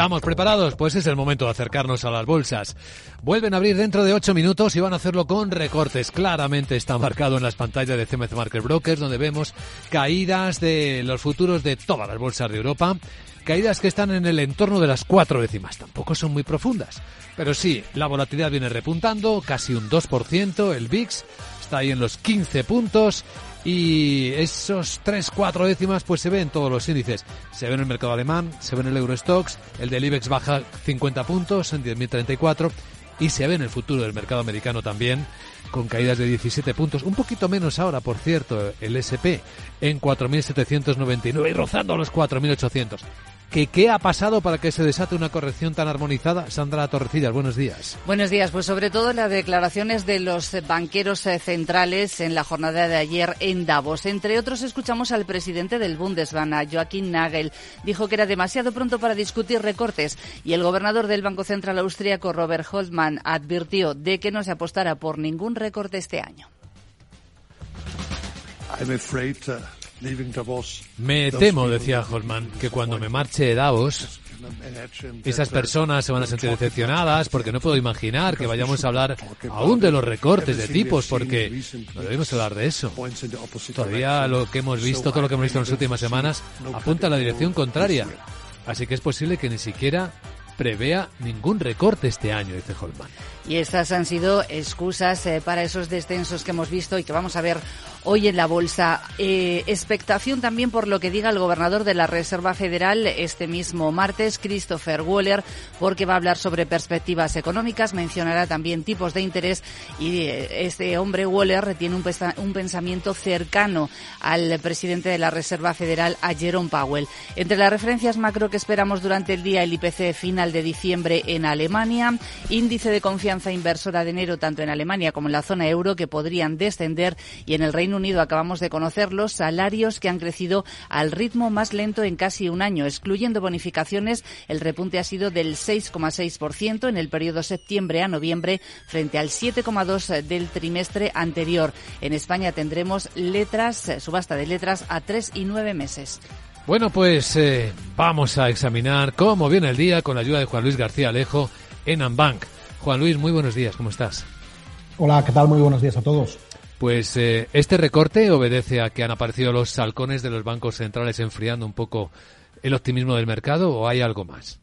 ¿Estamos preparados? Pues es el momento de acercarnos a las bolsas. Vuelven a abrir dentro de ocho minutos y van a hacerlo con recortes. Claramente está marcado en las pantallas de CMC Market Brokers, donde vemos caídas de los futuros de todas las bolsas de Europa. Caídas que están en el entorno de las cuatro décimas. Tampoco son muy profundas. Pero sí, la volatilidad viene repuntando, casi un 2%. El VIX está ahí en los 15 puntos y esos 3, 4 décimas pues se ven en todos los índices. Se ve en el mercado alemán, se ve en el Eurostox, el del IBEX baja 50 puntos en 10.034 y se ve en el futuro del mercado americano también con caídas de 17 puntos, un poquito menos ahora, por cierto, el SP en 4.799 y rozando los 4.800 que qué ha pasado para que se desate una corrección tan armonizada. Sandra Torrecillas, buenos días. Buenos días. Pues sobre todo las declaraciones de los banqueros eh, centrales en la jornada de ayer en Davos. Entre otros, escuchamos al presidente del Bundesbank, Joachim Nagel. Dijo que era demasiado pronto para discutir recortes y el gobernador del Banco Central Austríaco, Robert Holtmann, advirtió de que no se apostara por ningún recorte este año. Me temo, decía Holman, que cuando me marche de Davos, esas personas se van a sentir decepcionadas porque no puedo imaginar que vayamos a hablar aún de los recortes de tipos porque no debemos hablar de eso. Todavía lo que hemos visto, todo lo que hemos visto en las últimas semanas, apunta a la dirección contraria. Así que es posible que ni siquiera prevea ningún recorte este año, dice Holman. Y estas han sido excusas eh, para esos descensos que hemos visto y que vamos a ver hoy en la bolsa. Eh, expectación también por lo que diga el gobernador de la Reserva Federal este mismo martes, Christopher Waller, porque va a hablar sobre perspectivas económicas, mencionará también tipos de interés y eh, este hombre, Waller, tiene un, un pensamiento cercano al presidente de la Reserva Federal, a Jerome Powell. Entre las referencias macro que esperamos durante el día, el IPC final de diciembre en Alemania, índice de confianza inversora de enero tanto en Alemania como en la zona euro que podrían descender y en el Reino Unido acabamos de conocer los salarios que han crecido al ritmo más lento en casi un año. Excluyendo bonificaciones, el repunte ha sido del 6,6% en el periodo septiembre a noviembre frente al 7,2% del trimestre anterior. En España tendremos letras, subasta de letras a tres y nueve meses. Bueno, pues eh, vamos a examinar cómo viene el día con la ayuda de Juan Luis García Alejo en Ambank. Juan Luis, muy buenos días, ¿cómo estás? Hola, ¿qué tal? Muy buenos días a todos. Pues eh, este recorte obedece a que han aparecido los halcones de los bancos centrales enfriando un poco el optimismo del mercado o hay algo más?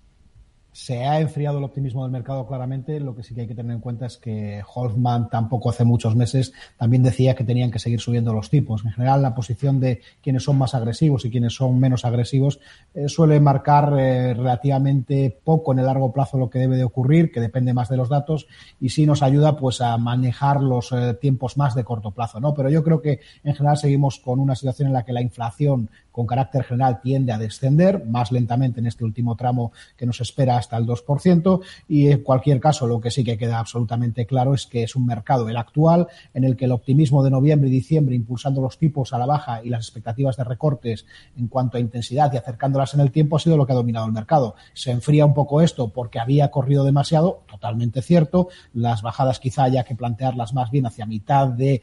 Se ha enfriado el optimismo del mercado claramente. Lo que sí que hay que tener en cuenta es que Hoffman tampoco hace muchos meses también decía que tenían que seguir subiendo los tipos. En general, la posición de quienes son más agresivos y quienes son menos agresivos eh, suele marcar eh, relativamente poco en el largo plazo lo que debe de ocurrir, que depende más de los datos y sí nos ayuda pues a manejar los eh, tiempos más de corto plazo, ¿no? Pero yo creo que en general seguimos con una situación en la que la inflación con carácter general tiende a descender más lentamente en este último tramo que nos espera hasta el 2%. Y en cualquier caso, lo que sí que queda absolutamente claro es que es un mercado, el actual, en el que el optimismo de noviembre y diciembre, impulsando los tipos a la baja y las expectativas de recortes en cuanto a intensidad y acercándolas en el tiempo, ha sido lo que ha dominado el mercado. Se enfría un poco esto porque había corrido demasiado, totalmente cierto. Las bajadas quizá haya que plantearlas más bien hacia mitad del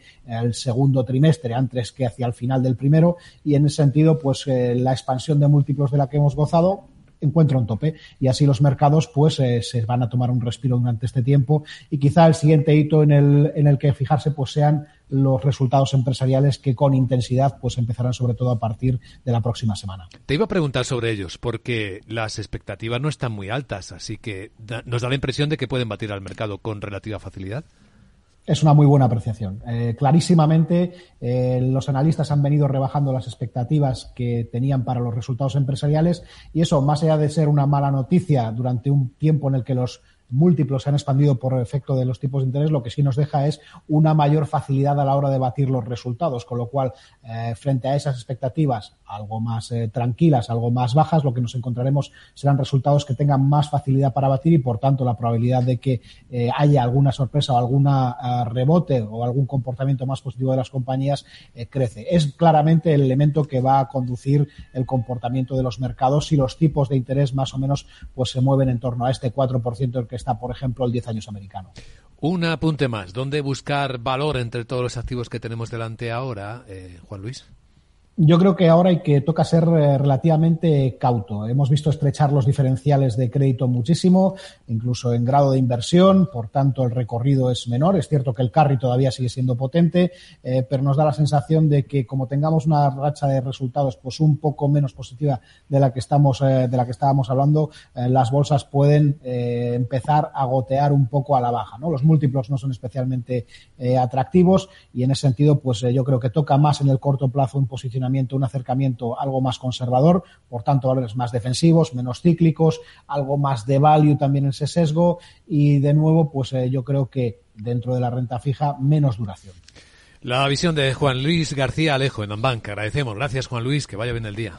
segundo trimestre antes que hacia el final del primero. Y en ese sentido, pues eh, la expansión de múltiplos de la que hemos gozado encuentra un tope y así los mercados pues eh, se van a tomar un respiro durante este tiempo y quizá el siguiente hito en el, en el que fijarse pues sean los resultados empresariales que con intensidad pues empezarán sobre todo a partir de la próxima semana. Te iba a preguntar sobre ellos porque las expectativas no están muy altas, así que nos da la impresión de que pueden batir al mercado con relativa facilidad. Es una muy buena apreciación. Eh, clarísimamente, eh, los analistas han venido rebajando las expectativas que tenían para los resultados empresariales y eso, más allá de ser una mala noticia durante un tiempo en el que los múltiplos se han expandido por efecto de los tipos de interés, lo que sí nos deja es una mayor facilidad a la hora de batir los resultados, con lo cual, eh, frente a esas expectativas algo más eh, tranquilas, algo más bajas, lo que nos encontraremos serán resultados que tengan más facilidad para batir y, por tanto, la probabilidad de que eh, haya alguna sorpresa o alguna rebote o algún comportamiento más positivo de las compañías crece. Es claramente el elemento que va a conducir el comportamiento de los mercados si los tipos de interés más o menos pues se mueven en torno a este 4% el que está, por ejemplo, el 10 años americano. Un apunte más. ¿Dónde buscar valor entre todos los activos que tenemos delante ahora, eh, Juan Luis? Yo creo que ahora hay que toca ser eh, relativamente cauto. Hemos visto estrechar los diferenciales de crédito muchísimo, incluso en grado de inversión, por tanto el recorrido es menor. Es cierto que el carry todavía sigue siendo potente, eh, pero nos da la sensación de que como tengamos una racha de resultados pues un poco menos positiva de la que estamos eh, de la que estábamos hablando, las bolsas pueden empezar a gotear un poco a la baja. ¿no? Los múltiplos no son especialmente atractivos y en ese sentido pues yo creo que toca más en el corto plazo un posicionamiento un acercamiento algo más conservador, por tanto valores más defensivos, menos cíclicos, algo más de value también en ese sesgo y de nuevo pues eh, yo creo que dentro de la renta fija menos duración. La visión de Juan Luis García Alejo en Ambanca. Agradecemos. Gracias Juan Luis, que vaya bien el día.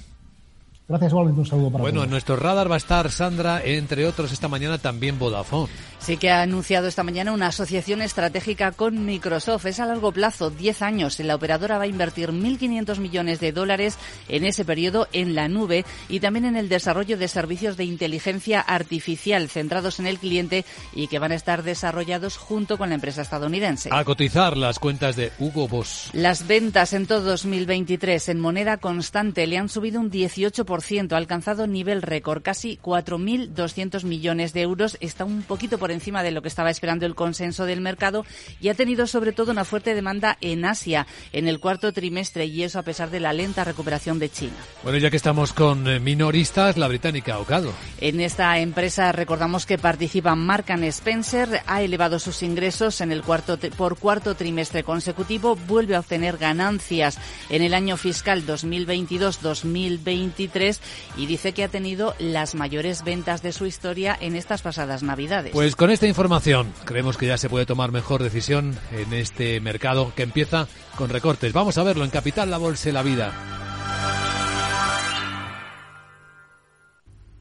Gracias, igualmente un saludo para Bueno, en nuestro radar va a estar Sandra, entre otros esta mañana también Vodafone. Sí que ha anunciado esta mañana una asociación estratégica con Microsoft. Es a largo plazo, 10 años. La operadora va a invertir 1.500 millones de dólares en ese periodo en la nube y también en el desarrollo de servicios de inteligencia artificial centrados en el cliente y que van a estar desarrollados junto con la empresa estadounidense. A cotizar las cuentas de Hugo Boss. Las ventas en todo 2023 en moneda constante le han subido un 18% ha alcanzado nivel récord, casi 4.200 millones de euros. Está un poquito por encima de lo que estaba esperando el consenso del mercado y ha tenido sobre todo una fuerte demanda en Asia en el cuarto trimestre y eso a pesar de la lenta recuperación de China. Bueno, ya que estamos con eh, minoristas, la británica Ocado. En esta empresa recordamos que participa Mark Spencer, ha elevado sus ingresos en el cuarto por cuarto trimestre consecutivo, vuelve a obtener ganancias en el año fiscal 2022-2023 y dice que ha tenido las mayores ventas de su historia en estas pasadas Navidades. Pues con esta información creemos que ya se puede tomar mejor decisión en este mercado que empieza con recortes. Vamos a verlo en Capital, la Bolsa y la Vida.